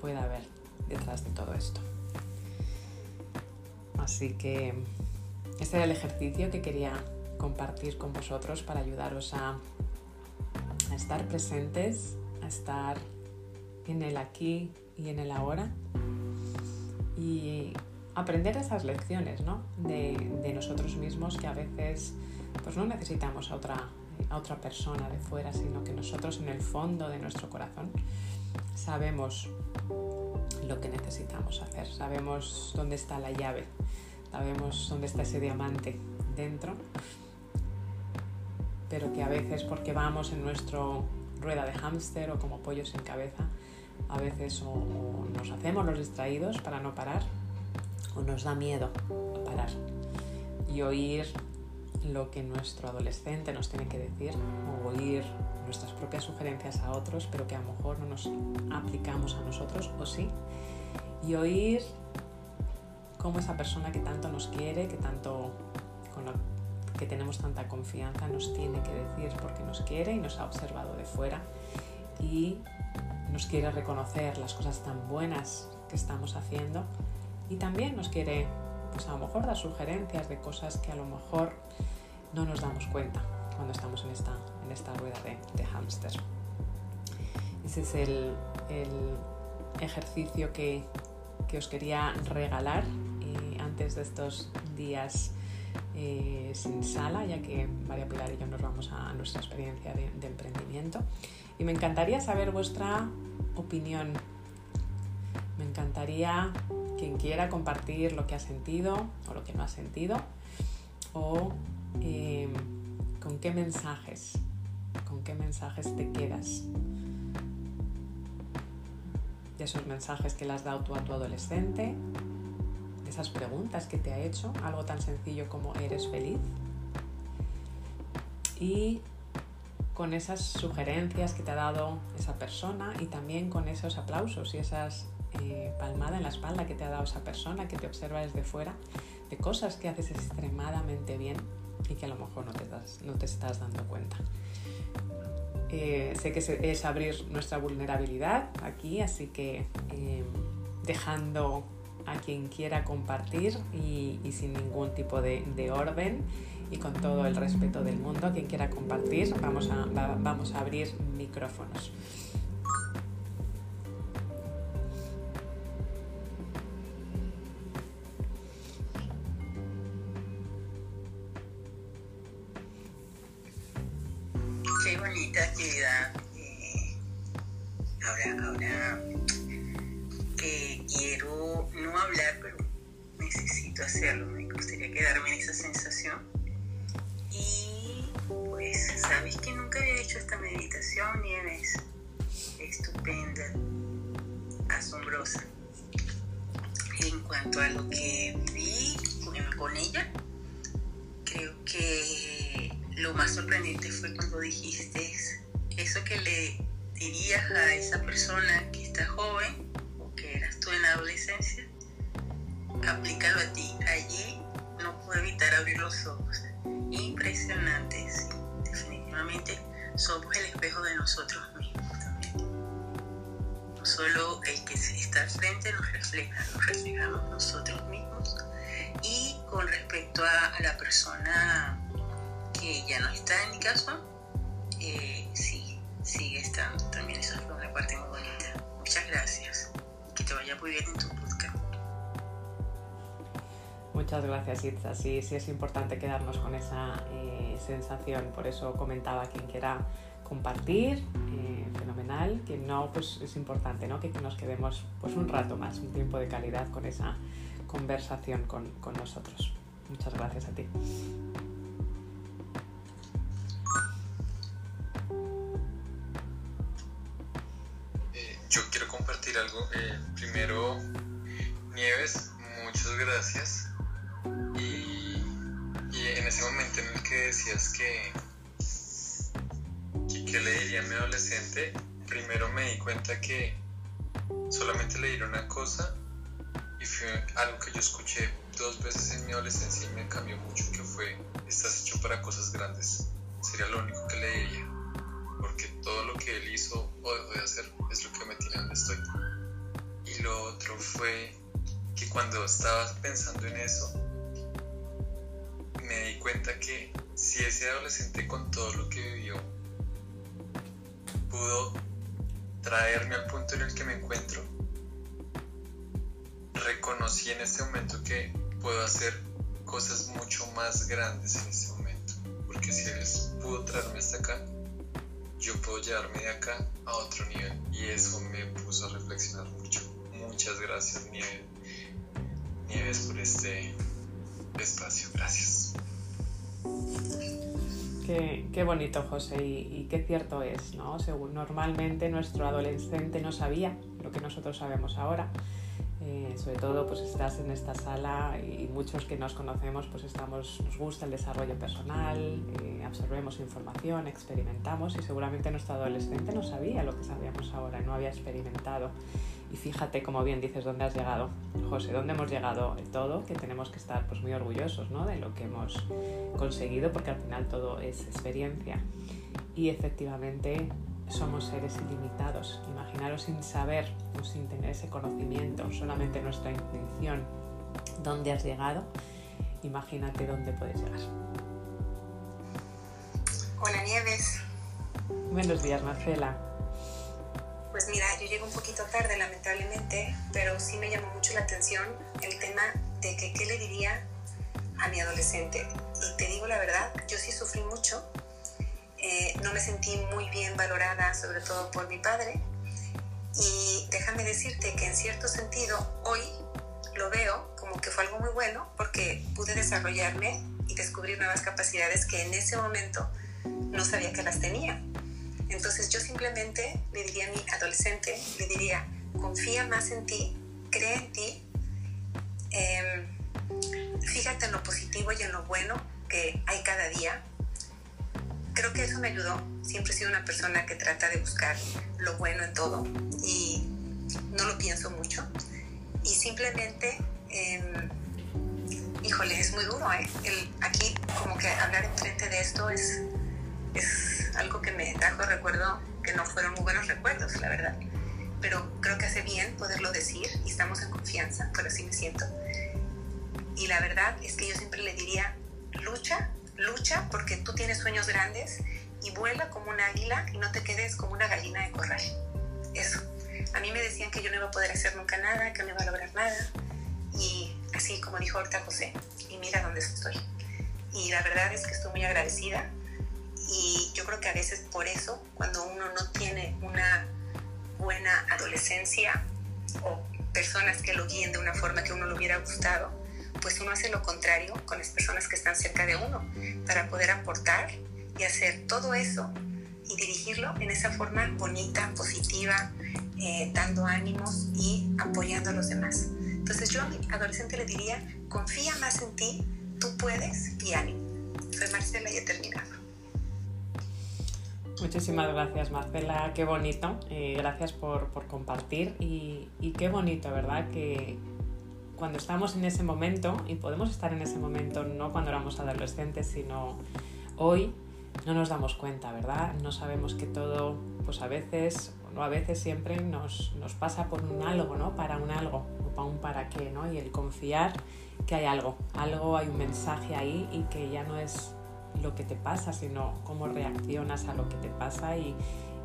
puede haber detrás de todo esto. Así que este era el ejercicio que quería compartir con vosotros para ayudaros a, estar presentes, a estar en el aquí y en el ahora y aprender esas lecciones ¿no? de, de, nosotros mismos que a veces pues no necesitamos a otra, a otra persona de fuera, sino que nosotros en el fondo de nuestro corazón sabemos lo que necesitamos hacer, sabemos dónde está la llave, sabemos dónde está ese diamante dentro, pero que a veces porque vamos en nuestro rueda de hámster o como pollos sin cabeza, a veces o, o nos hacemos los distraídos para no parar o nos da miedo parar y oír lo que nuestro adolescente nos tiene que decir o oír nuestras propias sugerencias a otros, pero que a lo mejor no nos aplicamos a nosotros o sí. Y oír cómo esa persona que tanto nos quiere, que tanto con lo que tenemos tanta confianza nos tiene que decir porque nos quiere y nos ha observado de fuera y nos quiere reconocer las cosas tan buenas que estamos haciendo y también nos quiere, pues a lo mejor, dar sugerencias de cosas que a lo mejor no nos damos cuenta cuando estamos en esta, en esta rueda de, de hámster. Ese es el, el ejercicio que, que, os quería regalar eh, antes de estos días eh, sin sala, ya que María Pilar y yo nos vamos a nuestra experiencia de, de emprendimiento. Y me encantaría saber vuestra opinión. Me encantaría quien quiera compartir lo que ha sentido o lo que no ha sentido o eh, con qué mensajes, con qué mensajes te quedas de esos mensajes que le has dado tú a tu adolescente, de esas preguntas que te ha hecho, algo tan sencillo como ¿eres feliz? Y con esas sugerencias que te ha dado esa persona y también con esos aplausos y esas eh, palmada en la espalda que te ha dado esa persona que te observa desde fuera, de cosas que haces extremadamente bien y que a lo mejor no te, das, no te estás dando cuenta. Eh, sé que es abrir nuestra vulnerabilidad aquí, así que eh, dejando a quien quiera compartir y, y sin ningún tipo de, de, orden y con todo el respeto del mundo, quien quiera compartir, vamos a, va, vamos a abrir micrófonos. Bonita actividad. Eh, ahora, ahora que quiero no hablar, pero necesito hacerlo. Me gustaría quedarme en esa sensación. Y pues, sabes que nunca había hecho esta meditación y es estupenda, asombrosa. En cuanto a lo que viví con ella, creo que lo más sorprendente fue cuando dijiste eso que le dirías a esa persona que está joven tú en la adolescencia, aplícalo a ti. Allí no puedo evitar abrir los ojos. Impresionante, sí. Definitivamente somos el espejo de nosotros mismos también. No solo el que está al frente nos refleja, nos reflejamos nosotros mismos. Y con respecto a, la persona que ya no está en mi caso, eh, sí, sigue estando. También eso fue una parte muy bonita. Muchas gracias. Que te vaya muy bien en tu podcast. Muchas gracias, Itza. Sí, sí es importante quedarnos con esa eh, sensación. Por eso comentaba quien quiera compartir, eh, fenomenal. Quien no, pues es importante ¿no? que, nos quedemos pues un rato más, un tiempo de calidad con esa conversación con, con nosotros. Muchas gracias a ti. Yo quiero compartir algo. primero, Nieves, muchas gracias en ese momento en el que decías que, que, le diría a mi adolescente, primero me di cuenta que solamente le diré una cosa y fue algo que yo escuché dos veces en mi adolescencia y me cambió mucho, que fue, estás hecho para cosas grandes. Sería lo único que le diría, porque todo lo que él hizo o dejó de hacer es lo que me tiene donde estoy. Y lo otro fue que cuando estaba pensando en eso, me di cuenta que si ese adolescente con todo lo que vivió pudo traerme al punto en el que me encuentro, reconocí en este momento que puedo hacer cosas mucho más grandes en este momento. Porque si él pudo traerme hasta acá, yo puedo llevarme de acá a otro nivel. Y eso me puso a reflexionar mucho. Muchas gracias, Nieves, Nieves por este espacio. Gracias. Qué, bonito, José, y, qué cierto es, ¿no? Según normalmente nuestro adolescente no sabía lo que nosotros sabemos ahora. Eh, sobre todo, pues estás en esta sala y muchos que nos conocemos, pues estamos, nos gusta el desarrollo personal, eh, absorbemos información, experimentamos y seguramente nuestro adolescente no sabía lo que sabíamos ahora, no había experimentado. Y fíjate, como bien dices, dónde has llegado, José, dónde hemos llegado todo, que tenemos que estar pues, muy orgullosos ¿no? de lo que hemos conseguido, porque al final todo es experiencia. Y efectivamente somos seres ilimitados. Imaginaros sin saber o sin tener ese conocimiento, solamente nuestra intención, dónde has llegado, imagínate dónde puedes llegar. Hola Nieves. Buenos días, Marcela. Pues mira, yo llego un poquito tarde, lamentablemente, pero sí me llamó mucho la atención el tema de que qué le diría a mi adolescente. Y te digo la verdad, yo sí sufrí mucho. Eh, no me sentí muy bien valorada, sobre todo por mi padre. Y déjame decirte que en cierto sentido, hoy lo veo como que fue algo muy bueno porque pude desarrollarme y descubrir nuevas capacidades que en ese momento no sabía que las tenía. Entonces yo simplemente le diría a mi adolescente, le diría, confía más en ti, cree en ti, em, fíjate en lo positivo y en lo bueno que hay cada día. Creo que eso me ayudó. Siempre he sido una persona que trata de buscar lo bueno en todo y no lo pienso mucho. Y simplemente, em, híjole, es muy duro. ¿eh? aquí como que hablar enfrente de esto es, es algo que me trajo recuerdo que no fueron muy buenos recuerdos, la verdad. Pero creo que hace bien poderlo decir y estamos en confianza, pero así me siento. Y la verdad es que yo siempre le diría, lucha, lucha porque tú tienes sueños grandes y vuela como un águila y no te quedes como una gallina de corral. Eso. A mí me decían que yo no iba a poder hacer nunca nada, que no iba a lograr nada. Y así como dijo ahorita José, y mira dónde estoy. Y la verdad es que estoy muy agradecida y yo creo que a veces por eso, cuando uno no tiene una buena adolescencia o personas que lo guíen de una forma que uno le hubiera gustado, pues uno hace lo contrario con las personas que están cerca de uno para poder aportar y hacer todo eso y dirigirlo en esa forma bonita, positiva, eh, dando ánimos y apoyando a los demás. Entonces yo a mi adolescente le diría, confía más en ti, tú puedes y ánimo. Soy Marcela y he terminado. Muchísimas gracias Marcela, qué bonito, eh, gracias por, por compartir y, y, qué bonito, ¿verdad? Que cuando estamos en ese momento, y podemos estar en ese momento no cuando éramos adolescentes, sino hoy, no nos damos cuenta, ¿verdad? No sabemos que todo, pues a veces, o a veces siempre nos, nos pasa por un algo, ¿no? Para un algo, o para un para qué, ¿no? Y el confiar que hay algo, algo, hay un mensaje ahí y que ya no es lo que te pasa, sino cómo reaccionas a lo que te pasa y,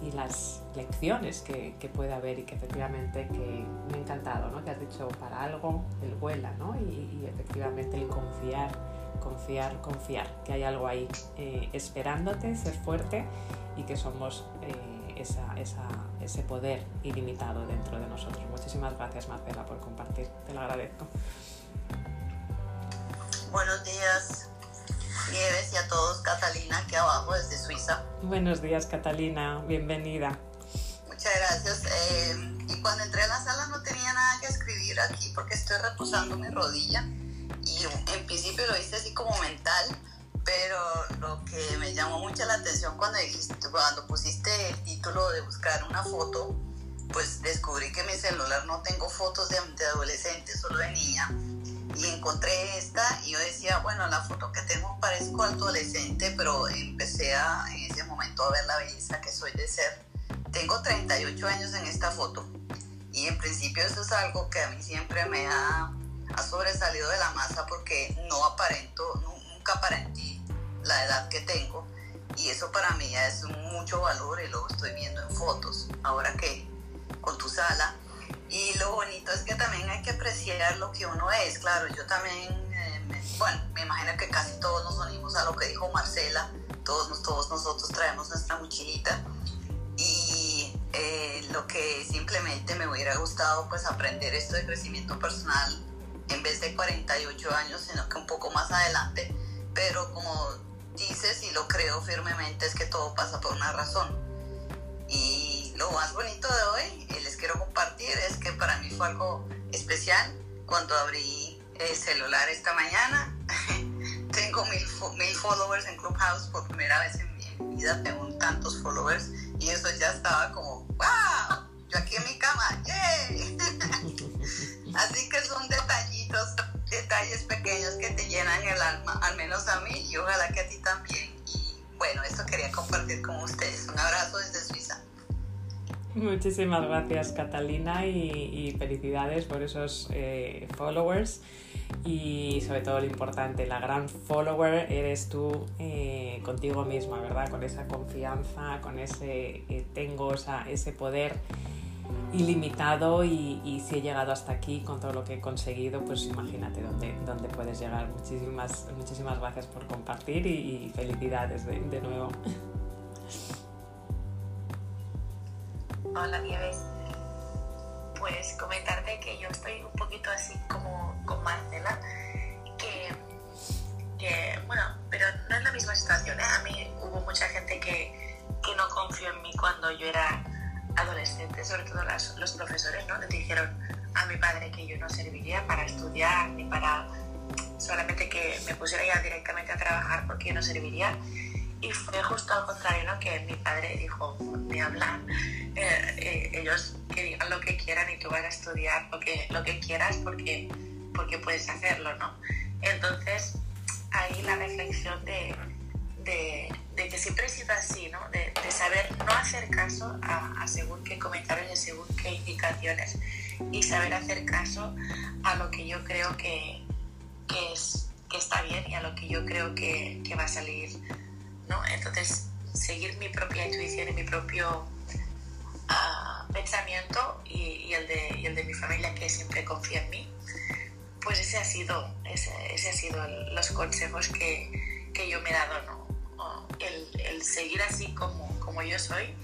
y las lecciones que, que, puede haber y que efectivamente que me ha encantado, ¿no? Que has dicho para algo, el vuela, ¿no? Y, efectivamente el confiar, confiar, confiar, que hay algo ahí eh, esperándote, ser fuerte y que somos eh, esa, esa, ese poder ilimitado dentro de nosotros. Muchísimas gracias Marcela por compartir, te lo agradezco. Buenos días, Nieves y a todos, Catalina, aquí abajo desde Suiza. Buenos días, Catalina, bienvenida. Muchas gracias. Eh, y cuando entré a la sala no tenía nada que escribir aquí porque estoy reposando mi rodilla y en principio lo hice así como mental, pero lo que me llamó mucho la atención cuando dijiste, cuando pusiste el título de buscar una foto, pues descubrí que en mi celular no tengo fotos de, de adolescente, solo de niña y encontré esta y yo decía, bueno, la foto que tengo parezco adolescente, pero empecé a, en ese momento a ver la belleza que soy de ser. Tengo 38 años en esta foto y en principio eso es algo que a mí siempre me ha, ha sobresalido de la masa porque no aparento, nunca aparenté la edad que tengo y eso para mí ya es mucho valor y lo estoy viendo en fotos. Ahora que con tu sala y lo bonito es que también hay que apreciar lo que uno es. Claro, yo también, eh, me, bueno, me imagino que casi todos nos unimos a lo que dijo Marcela. Todos, todos nosotros traemos nuestra mochilita. Y eh, lo que simplemente me hubiera gustado, pues aprender esto de crecimiento personal en vez de 48 años, sino que un poco más adelante. Pero como dices y lo creo firmemente, es que todo pasa por una razón. Y lo más bonito de hoy, y les quiero compartir, es que para mí fue algo especial cuando abrí el celular esta mañana. tengo mil, mil, followers en Clubhouse por primera vez en mi vida, tengo tantos followers y eso ya estaba como, wow, yo aquí en mi cama, ¡yay! Así que son detallitos, detalles pequeños que te llenan el alma, al menos a mí y ojalá que a ti también. Y bueno, esto quería compartir con ustedes. Un abrazo desde Suiza. Muchísimas gracias Catalina y, felicidades por esos eh, followers y sobre todo lo importante, la gran follower eres tú eh, contigo misma, ¿verdad? Con esa confianza, con ese eh, tengo esa, ese poder ilimitado y, y, si he llegado hasta aquí con todo lo que he conseguido, pues imagínate dónde, dónde puedes llegar. Muchísimas, muchísimas gracias por compartir y, y felicidades de, de nuevo. Hola Nieves. Pues comentarte que yo estoy un poquito así como con Marcela, que, que bueno, pero no es la misma situación. ¿eh? A mí hubo mucha gente que, que, no confió en mí cuando yo era adolescente, sobre todo los profesores, ¿no? Le dijeron a mi padre que yo no serviría para estudiar ni para solamente que me pusiera ya directamente a trabajar porque yo no serviría. Y fue justo al contrario. Que mi padre dijo, ni hablar, eh, eh, ellos que digan lo que quieran y tú vas a estudiar lo que, lo que quieras porque, porque puedes hacerlo, ¿no? Entonces, ahí la reflexión de, de, que siempre he sido así, ¿no? De, de saber no hacer caso a, a, según qué comentarios y según qué indicaciones y saber hacer caso a lo que yo creo que, que, es, que está bien y a lo que yo creo que, que va a salir Entonces, seguir mi propia intuición y mi propio uh, pensamiento y, el de, el de, mi familia que siempre confía en mí, pues ese ha sido, ese, ese ha sido los consejos que, que, yo me he dado. El, el, seguir así como, como yo soy,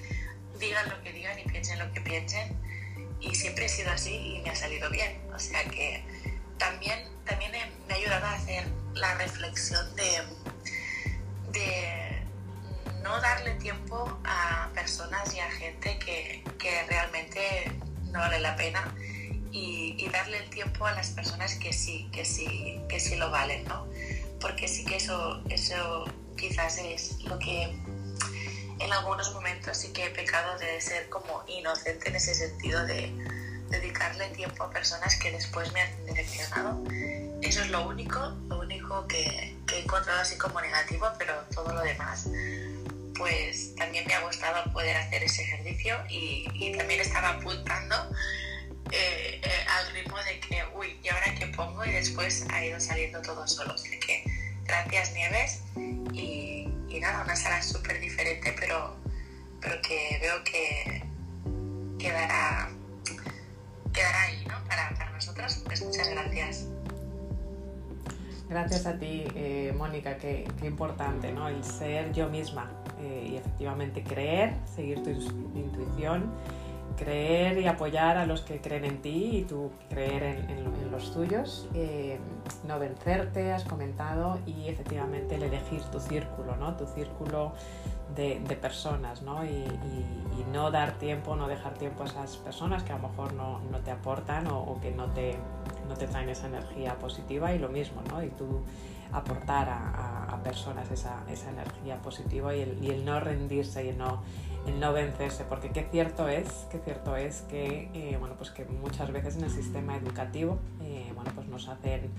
digan lo que digan y piensen lo que piensen, y siempre he sido así y me ha salido bien. O sea que también, también me ha ayudado a hacer la reflexión de no darle tiempo a personas y a gente que, que realmente no vale la pena y, y, darle el tiempo a las personas que sí, que sí, que sí lo valen, ¿no? Porque sí que eso, eso quizás es lo que en algunos momentos sí que he pecado de ser como inocente en ese sentido de dedicarle tiempo a personas que después me han decepcionado. Eso es lo único, lo único que, que he encontrado así como negativo, pero todo lo demás pues también me ha gustado poder hacer ese ejercicio y, también estaba apuntando eh, eh, al ritmo de que, uy, ¿y ahora qué pongo? Y después ha ido saliendo todo solo. Así que gracias Nieves y, y nada, una sala súper diferente, pero, pero que veo que quedará, quedará ahí, ¿no? Para, para nosotros, pues muchas gracias. Gracias a ti, eh, Mónica, qué, qué, importante, ¿no? El ser yo misma eh, y efectivamente creer, seguir tu intuición, creer y apoyar a los que creen en ti y tú creer en, en, en los tuyos, eh, no vencerte, has comentado, y efectivamente el elegir tu círculo, ¿no? Tu círculo de, de personas, ¿no? Y, y, y, no dar tiempo, no dejar tiempo a esas personas que a lo mejor no, no te aportan o, o que no te no te traen esa energía positiva y lo mismo, ¿no? Y tú aportar a, a, personas esa, esa, energía positiva y el, no rendirse y el no, el no vencerse, porque qué cierto es, qué cierto es que, eh, bueno, pues que muchas veces en el sistema educativo, eh, bueno, pues nos hacen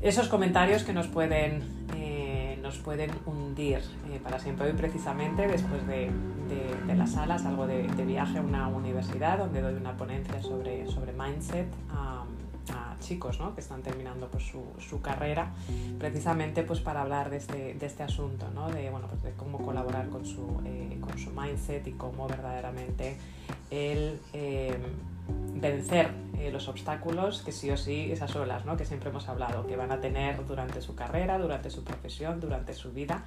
esos comentarios que nos pueden, eh, nos pueden hundir para siempre. Hoy precisamente, después de, de, de la sala, salgo de, viaje a una universidad donde doy una ponencia sobre, sobre mindset. A chicos ¿no? que están terminando pues, su, su, carrera, precisamente pues, para hablar de este, de este asunto, ¿no? de, bueno, pues, de cómo colaborar con su, eh, con su mindset y cómo verdaderamente el eh, vencer eh, los obstáculos que sí o sí esas olas ¿no? que siempre hemos hablado, que van a tener durante su carrera, durante su profesión, durante su vida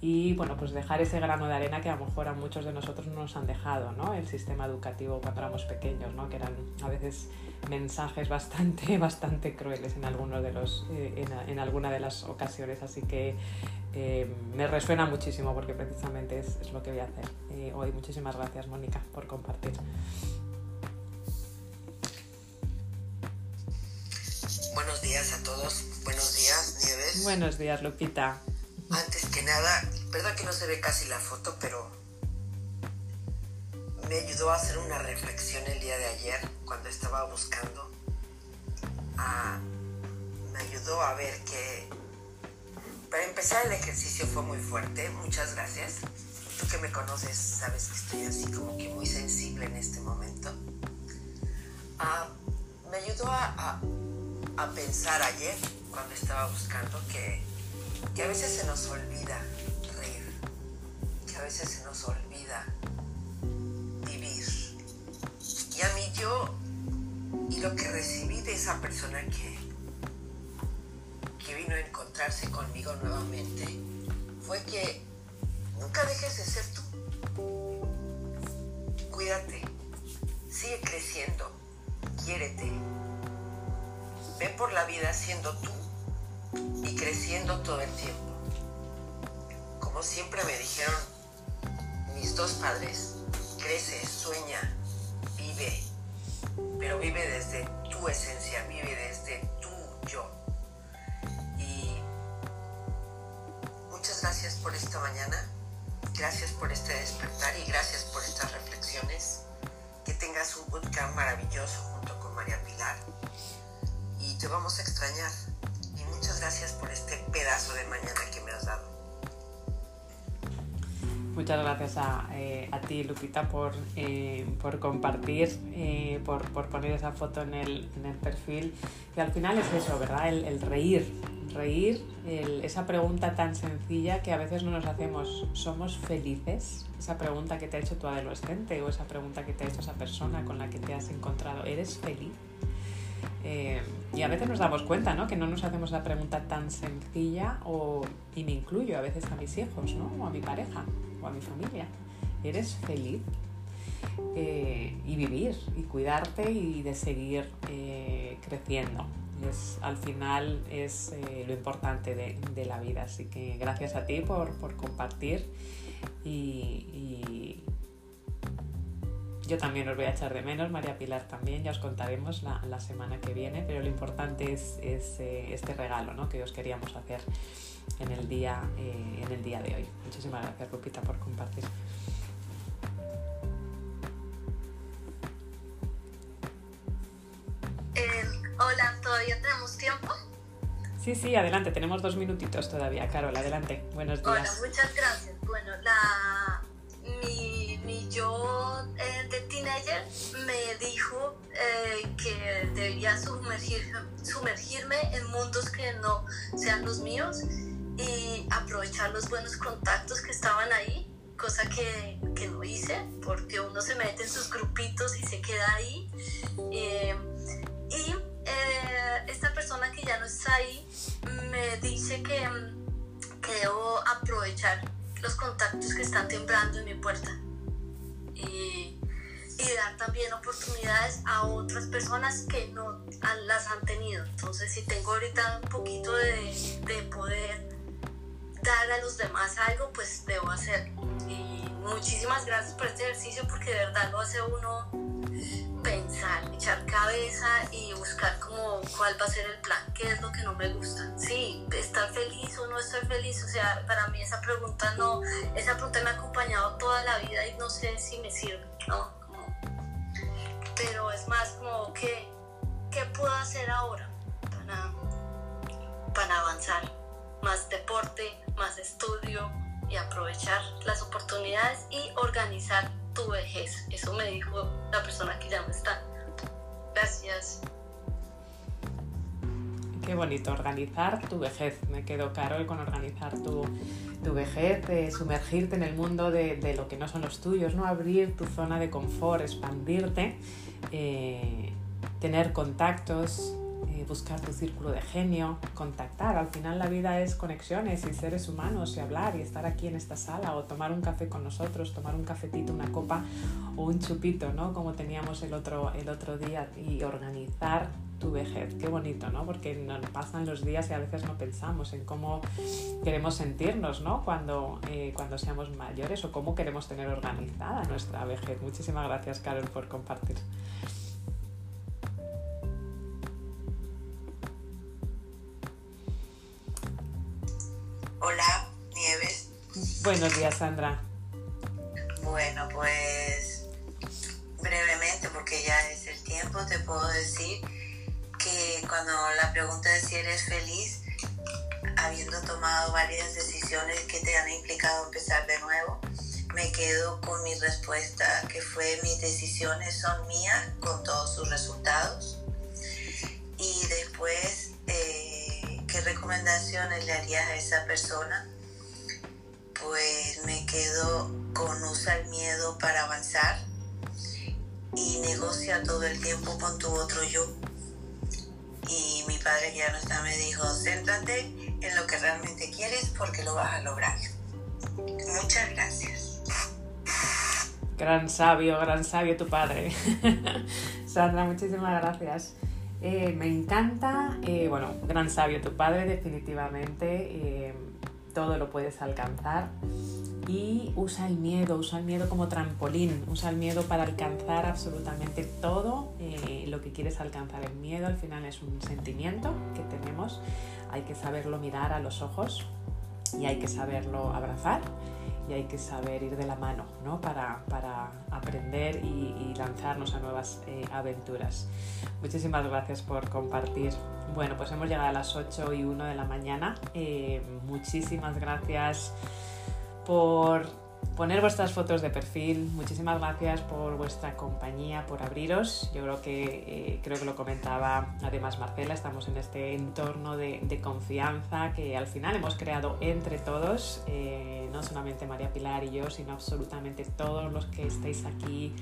y bueno, pues dejar ese grano de arena que a lo mejor a muchos de nosotros no nos han dejado, ¿no? El sistema educativo cuando éramos pequeños, ¿no? Que eran a veces mensajes bastante, bastante crueles en algunos de los, eh, en, en, alguna de las ocasiones, así que eh, me resuena muchísimo porque precisamente es, es lo que voy a hacer eh, hoy. Muchísimas gracias, Mónica, por compartir. Buenos días a todos. Buenos días, Nieves. Buenos días, Lupita. Antes que nada, verdad que no se ve casi la foto, pero me ayudó a hacer una reflexión el día de ayer cuando estaba buscando. A, me ayudó a ver que para empezar el ejercicio fue muy fuerte. Muchas gracias. Tú que me conoces sabes que estoy así como que muy sensible en este momento. A, me ayudó a pensar ayer cuando estaba buscando que que a veces se nos olvida reír, que a veces se nos olvida vivir. Y a mí yo, y lo que recibí de esa persona que, que vino a encontrarse conmigo nuevamente, fue que nunca dejes de ser tú. Cuídate, sigue creciendo, quiérete. Ven por la vida siendo tú y creciendo todo el tiempo. Como siempre me dijeron mis dos padres, crece, sueña, vive, pero vive desde tu esencia, vive desde tu yo. Y muchas gracias por esta mañana, gracias por este despertar y gracias por estas reflexiones. Que tengas un bootcamp maravilloso junto con María Pilar y te vamos a extrañar muchas gracias por este pedazo de mañana que me has dado. Muchas gracias a, eh, a ti, Lupita, por, eh, por compartir, eh, por, por, poner esa foto en el, en el, perfil. Que al final es eso, ¿verdad? El, el reír. Reír, esa pregunta tan sencilla que a veces no nos hacemos, ¿somos felices? Esa pregunta que te ha hecho tu adolescente o esa pregunta que te ha hecho esa persona con la que te has encontrado, ¿eres feliz? Eh, y a veces nos damos cuenta, ¿no? Que no nos hacemos la pregunta tan sencilla o, y me incluyo a veces a mis hijos, ¿no? O a mi pareja o a mi familia. ¿Eres feliz? Eh, y vivir y cuidarte y de seguir eh, creciendo. Es, al final es lo importante de, la vida. Así que gracias a ti por, por compartir y yo también os voy a echar de menos, María Pilar también, ya os contaremos la, la semana que viene, pero lo importante es, es eh, este regalo ¿no? que os queríamos hacer. en, el día, eh, en el día de hoy. Muchísimas gracias, Lupita, por compartir. Eh, hola, ¿todavía tenemos tiempo? Sí, sí, adelante, tenemos dos minutitos todavía, Carol, adelante. Buenos días. Hola, muchas gracias. Bueno, la, mi, mi yo eh, de teenager me dijo eh, que debía sumergir, sumergirme en mundos que no sean los míos y aprovechar los buenos contactos que estaban ahí, cosa que, no hice, porque uno se mete en sus grupitos y se queda ahí. Eh, y eh, esta persona que ya no está ahí me dice que, que debo aprovechar los contactos que están temblando en mi puerta y, y dar también oportunidades a otras personas que no las han tenido. Entonces, si tengo ahorita un poquito de, de poder dar a los demás algo, pues debo hacerlo. Y muchísimas gracias por este ejercicio porque de verdad lo hace uno pensar, echar cabeza y buscar como cuál va a ser el plan, qué es lo que no me gusta. Sí, estar feliz o no estar feliz, o sea, para mí esa pregunta no, esa pregunta me ha acompañado toda la vida y no sé si me sirve, ¿no? Como- pero es más como que, ¿qué puedo hacer ahora para, para avanzar? Más deporte, más estudio y aprovechar las oportunidades y organizar tu vejez. Eso me dijo la persona que ya no está. Gracias. Qué bonito, organizar tu vejez. Me quedo, Carol, con organizar tu, tu vejez, sumergirte en el mundo de, de lo que no son los tuyos, ¿no? Abrir tu zona de confort, expandirte, eh, tener contactos, eh, buscar tu círculo de genio, contactar. Al final la vida es conexiones y seres humanos y hablar y estar aquí en esta sala o tomar un café con nosotros, tomar un cafetito, una copa o un chupito, ¿no? Como teníamos el otro, el otro día y organizar tu vejez. Qué bonito, ¿no? Porque nos pasan los días y a veces no pensamos en cómo queremos sentirnos, ¿no? Cuando, eh, cuando seamos mayores o cómo queremos tener organizada nuestra vejez. Muchísimas gracias, Carol, por compartir. Hola, Nieves. Buenos días, Sandra. Bueno, pues brevemente, porque ya es el tiempo, te puedo decir que cuando la pregunta es si eres feliz, habiendo tomado varias decisiones que te han implicado empezar de nuevo, me quedo con mi respuesta que fue mis decisiones son mías con todos sus resultados. Y después, eh, ¿qué recomendaciones le harías a esa persona? Pues me quedo con usa el miedo para avanzar y negocia todo el tiempo con tu otro yo. Y mi padre que ya no está me dijo, céntrate en lo que realmente quieres porque lo vas a lograr. Muchas gracias. Gran sabio, gran sabio tu padre. Sandra, muchísimas gracias. Eh, me encanta, eh, bueno, gran sabio tu padre, definitivamente. eh, todo lo puedes alcanzar. Y usa el miedo, usa el miedo como trampolín, usa el miedo para alcanzar absolutamente todo lo que quieres alcanzar. El miedo al final es un sentimiento que tenemos, hay que saberlo mirar a los ojos y hay que saberlo abrazar y hay que saber ir de la mano ¿no? para, para aprender y, lanzarnos a nuevas eh, aventuras. Muchísimas gracias por compartir. Bueno, pues hemos llegado a las 8 y 1 de la mañana. Eh, muchísimas gracias por poner vuestras fotos de perfil. Muchísimas gracias por vuestra compañía, por abriros. Yo creo que, eh, creo que lo comentaba además Marcela, estamos en este entorno de, confianza que al final hemos creado entre todos, eh, no solamente María Pilar y yo, sino absolutamente todos los que estáis aquí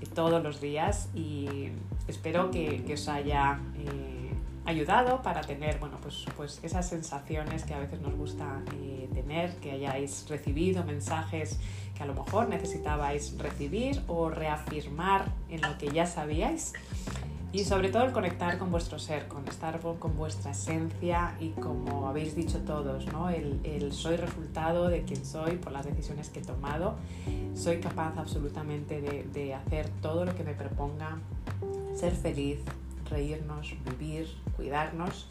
eh, todos los días y espero que, que os haya eh, ayudado para tener bueno, pues, pues esas sensaciones que a veces nos gusta eh, tener, que hayáis recibido mensajes que a lo mejor necesitabais recibir o reafirmar en lo que ya sabíais. Y sobre todo el conectar con vuestro ser, con estar con, vuestra esencia y como habéis dicho todos, ¿no? el, el soy resultado de quien soy por las decisiones que he tomado. Soy capaz absolutamente de, de hacer todo lo que me proponga, ser feliz, reírnos, vivir, cuidarnos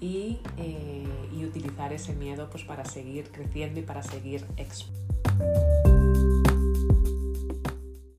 y, eh, y utilizar ese miedo pues para seguir creciendo y para seguir expandiendo.